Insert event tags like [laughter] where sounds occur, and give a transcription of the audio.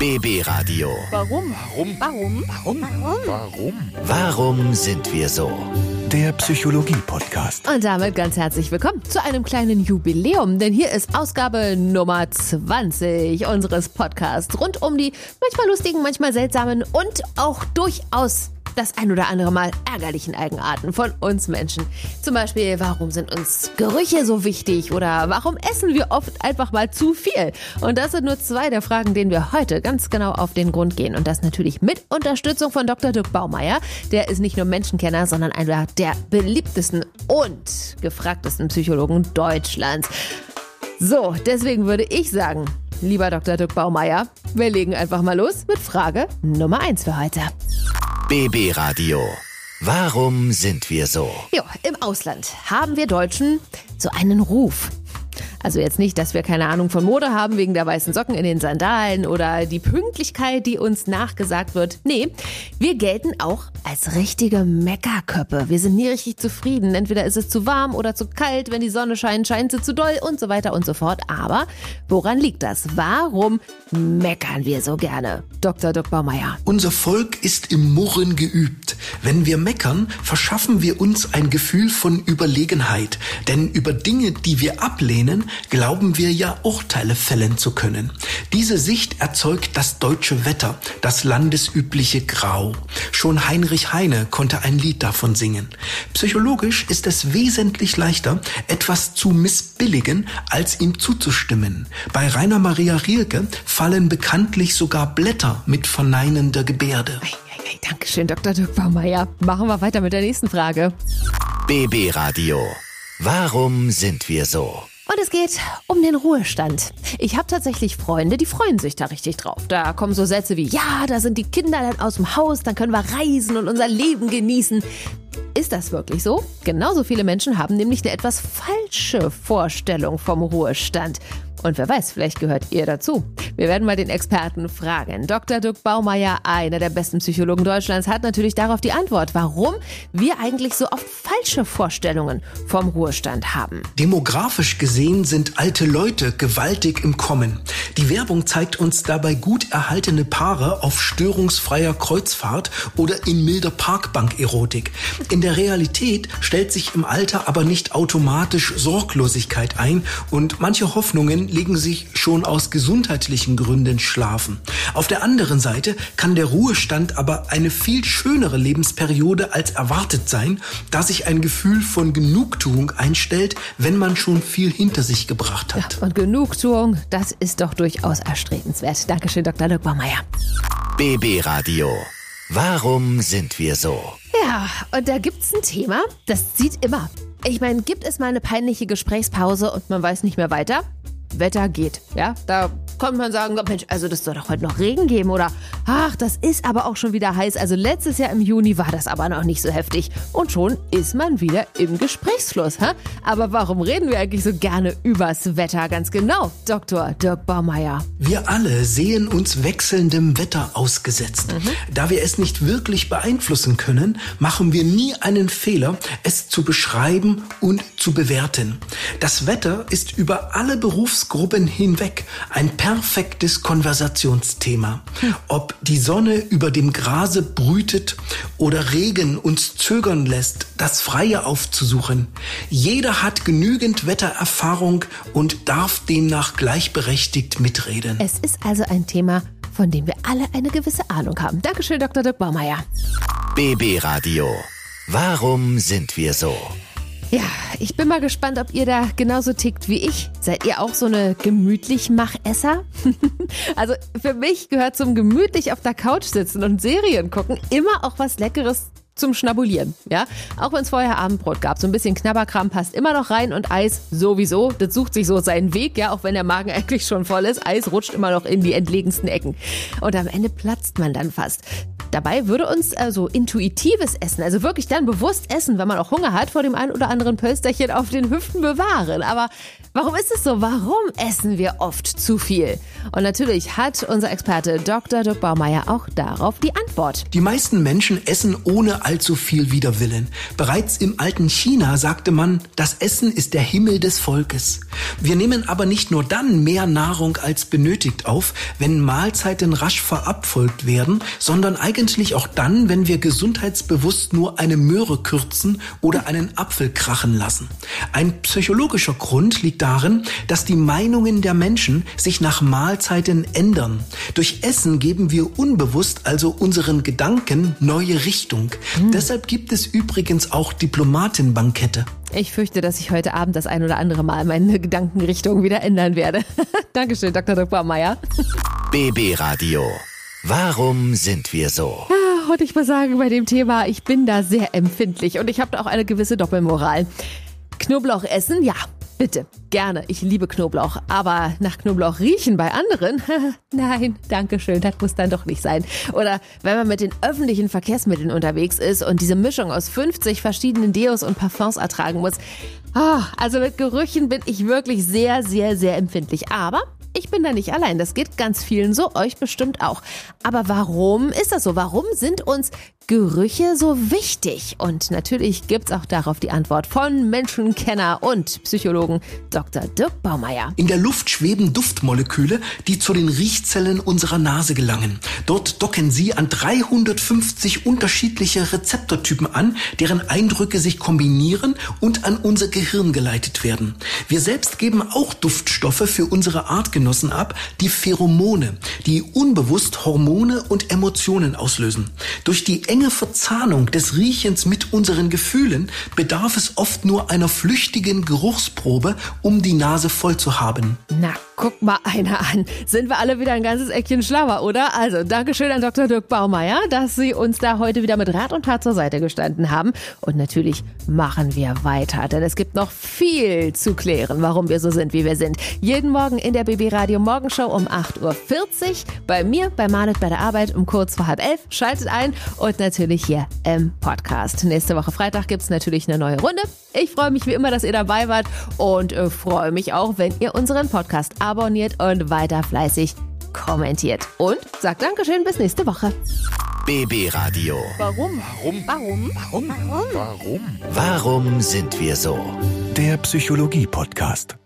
BB Radio. Warum? Warum? Warum? Warum? Warum? Warum sind wir so? Der Psychologie-Podcast. Und damit ganz herzlich willkommen zu einem kleinen Jubiläum, denn hier ist Ausgabe Nummer 20 unseres Podcasts rund um die manchmal lustigen, manchmal seltsamen und auch durchaus das ein oder andere Mal ärgerlichen Eigenarten von uns Menschen. Zum Beispiel, warum sind uns Gerüche so wichtig oder warum essen wir oft einfach mal zu viel? Und das sind nur zwei der Fragen, denen wir heute ganz genau auf den Grund gehen. Und das natürlich mit Unterstützung von Dr. Dirk Baumeier. Der ist nicht nur Menschenkenner, sondern einer der beliebtesten und gefragtesten Psychologen Deutschlands. So, deswegen würde ich sagen, lieber Dr. Dirk Baumeier, wir legen einfach mal los mit Frage Nummer 1 für heute. BB Radio. Warum sind wir so? Jo, im Ausland haben wir Deutschen so einen Ruf. Also jetzt nicht, dass wir keine Ahnung von Mode haben wegen der weißen Socken in den Sandalen oder die Pünktlichkeit, die uns nachgesagt wird. Nee, wir gelten auch als richtige Meckerköppe. Wir sind nie richtig zufrieden. Entweder ist es zu warm oder zu kalt. Wenn die Sonne scheint, scheint sie zu doll und so weiter und so fort. Aber woran liegt das? Warum meckern wir so gerne? Dr. Dr. Baumeier. Unser Volk ist im Murren geübt. Wenn wir meckern, verschaffen wir uns ein Gefühl von Überlegenheit. Denn über Dinge, die wir ablehnen, glauben wir ja Urteile fällen zu können. Diese Sicht erzeugt das deutsche Wetter, das landesübliche Grau. Schon Heinrich Heine konnte ein Lied davon singen. Psychologisch ist es wesentlich leichter, etwas zu missbilligen, als ihm zuzustimmen. Bei Rainer Maria Rilke fallen bekanntlich sogar Blätter mit verneinender Gebärde. Ei, ei, ei, Dankeschön, Dr. Dirk Baumeier. Machen wir weiter mit der nächsten Frage. BB Radio. Warum sind wir so? Und es geht um den Ruhestand. Ich habe tatsächlich Freunde, die freuen sich da richtig drauf. Da kommen so Sätze wie, ja, da sind die Kinder dann aus dem Haus, dann können wir reisen und unser Leben genießen. Ist das wirklich so? Genauso viele Menschen haben nämlich eine etwas falsche Vorstellung vom Ruhestand. Und wer weiß, vielleicht gehört ihr dazu. Wir werden mal den Experten fragen. Dr. Dirk Baumeier, einer der besten Psychologen Deutschlands, hat natürlich darauf die Antwort, warum wir eigentlich so oft falsche Vorstellungen vom Ruhestand haben. Demografisch gesehen sind alte Leute gewaltig im Kommen. Die Werbung zeigt uns dabei gut erhaltene Paare auf störungsfreier Kreuzfahrt oder in milder Parkbank-Erotik. In der Realität stellt sich im Alter aber nicht automatisch Sorglosigkeit ein und manche Hoffnungen legen sich schon aus gesundheitlichen Gründen schlafen. Auf der anderen Seite kann der Ruhestand aber eine viel schönere Lebensperiode als erwartet sein, da sich ein Gefühl von Genugtuung einstellt, wenn man schon viel hinter sich gebracht hat. Und Genugtuung, das ist doch durchaus erstrebenswert. Dankeschön, Dr. Dirk Baumeier. BB Radio. Warum sind wir so? Ja, und da gibt's ein Thema, das zieht immer. Ich meine, gibt es mal eine peinliche Gesprächspause und man weiß nicht mehr weiter? Wetter geht, ja? Da kommt man sagen, Mensch, also das soll doch heute noch Regen geben oder ach, das ist aber auch schon wieder heiß. Also letztes Jahr im Juni war das aber noch nicht so heftig und schon ist man wieder im Gesprächsfluss, hä? Aber warum reden wir eigentlich so gerne übers Wetter? Ganz genau, Dr. Dirk Baumeier. Wir alle sehen uns wechselndem Wetter ausgesetzt. Da wir es nicht wirklich beeinflussen können, machen wir nie einen Fehler, es zu beschreiben und zu bewerten. Das Wetter ist über alle Berufsgruppen hinweg ein perfektes Konversationsthema. Ob die Sonne über dem Grase brütet oder Regen uns zögern lässt, das Freie aufzusuchen. Jeder hat genügend Wettererfahrung und darf demnach gleichberechtigt mitreden. Es ist also ein Thema, von dem wir alle eine gewisse Ahnung haben. Dankeschön, Dr. Dirk Baumeier. BB Radio. Warum sind wir so? Ja, ich bin mal gespannt, ob ihr da genauso tickt wie ich. Seid ihr auch so eine gemütlich Machesser? [laughs] also für mich gehört zum gemütlich auf der Couch sitzen und Serien gucken immer auch was Leckeres zum Schnabulieren, ja? Auch wenn es vorher Abendbrot gab, so ein bisschen Knabberkram passt immer noch rein und Eis sowieso, das sucht sich so seinen Weg, ja, auch wenn der Magen [laughs] eigentlich schon voll ist, Eis rutscht immer noch in die entlegensten Ecken. Und am Ende platzt man dann fast. Dabei würde uns also intuitives Essen, also wirklich dann bewusst essen, wenn man auch Hunger hat, vor dem einen oder anderen Pölsterchen auf den Hüften bewahren. Aber Warum ist es so? Warum essen wir oft zu viel? Und natürlich hat unser Experte Dr. Dirk Baumeier auch darauf die Antwort. Die meisten Menschen essen ohne allzu viel Widerwillen. Bereits im alten China sagte man, das Essen ist der Himmel des Volkes. Wir nehmen aber nicht nur dann mehr Nahrung als benötigt auf, wenn Mahlzeiten rasch verabfolgt werden, sondern eigentlich auch dann, wenn wir gesundheitsbewusst nur eine Möhre kürzen oder einen Apfel krachen lassen. Ein psychologischer Grund liegt darin, dass die Meinungen der Menschen sich nach Mahlzeiten ändern. Durch Essen geben wir unbewusst also unseren Gedanken neue Richtung. Mhm. Deshalb gibt es übrigens auch Diplomatenbankette. Ich fürchte, dass ich heute Abend das ein oder andere Mal meine Gedankenrichtung wieder ändern werde. [laughs] Dankeschön, Dr. Dr. Meier. BB Radio. Warum sind wir so? Ja, und ich muss sagen, bei dem Thema, ich bin da sehr empfindlich und ich habe da auch eine gewisse Doppelmoral. Knoblauch essen, ja, Bitte, gerne. Ich liebe Knoblauch. Aber nach Knoblauch riechen bei anderen? [laughs] Nein, danke schön. Das muss dann doch nicht sein. Oder wenn man mit den öffentlichen Verkehrsmitteln unterwegs ist und diese Mischung aus 50 verschiedenen Deos und Parfums ertragen muss. Oh, also mit Gerüchen bin ich wirklich sehr, sehr, sehr empfindlich. Aber ich bin da nicht allein. Das geht ganz vielen so, euch bestimmt auch. Aber warum ist das so? Warum sind uns Gerüche so wichtig? Und natürlich gibt's auch darauf die Antwort von Menschenkenner und Psychologen Dr. Dirk Baumeier. In der Luft schweben Duftmoleküle, die zu den Riechzellen unserer Nase gelangen. Dort docken sie an 350 unterschiedliche Rezeptortypen an, deren Eindrücke sich kombinieren und an unser Gehirn geleitet werden. Wir selbst geben auch Duftstoffe für unsere Artgenossen ab, die Pheromone, die unbewusst Hormone und Emotionen auslösen. Durch die enge Verzahnung des Riechens mit unseren Gefühlen bedarf es oft nur einer flüchtigen Geruchsprobe, um die Nase voll zu haben. Na, guck mal einer an. Sind wir alle wieder ein ganzes Eckchen schlauer, oder? Also, Dankeschön an Dr. Dirk Baumeier, dass Sie uns da heute wieder mit Rat und Tat zur Seite gestanden haben. Und natürlich machen wir weiter, denn es gibt noch viel zu klären, warum wir so sind, wie wir sind. Jeden Morgen in der BB Radio Morgenshow um 8.40 Uhr. Bei mir, bei Manet bei der Arbeit um kurz vor halb elf. Schaltet ein und natürlich hier im Podcast. Nächste Woche Freitag gibt es natürlich eine neue Runde. Ich freue mich wie immer, dass ihr dabei wart und äh, freue mich auch, wenn ihr unseren Podcast abonniert und weiter fleißig kommentiert. Und sagt Dankeschön, bis nächste Woche. BB Radio. Warum? Warum? Warum? Warum? Warum? Warum sind wir so? Der Psychologie-Podcast.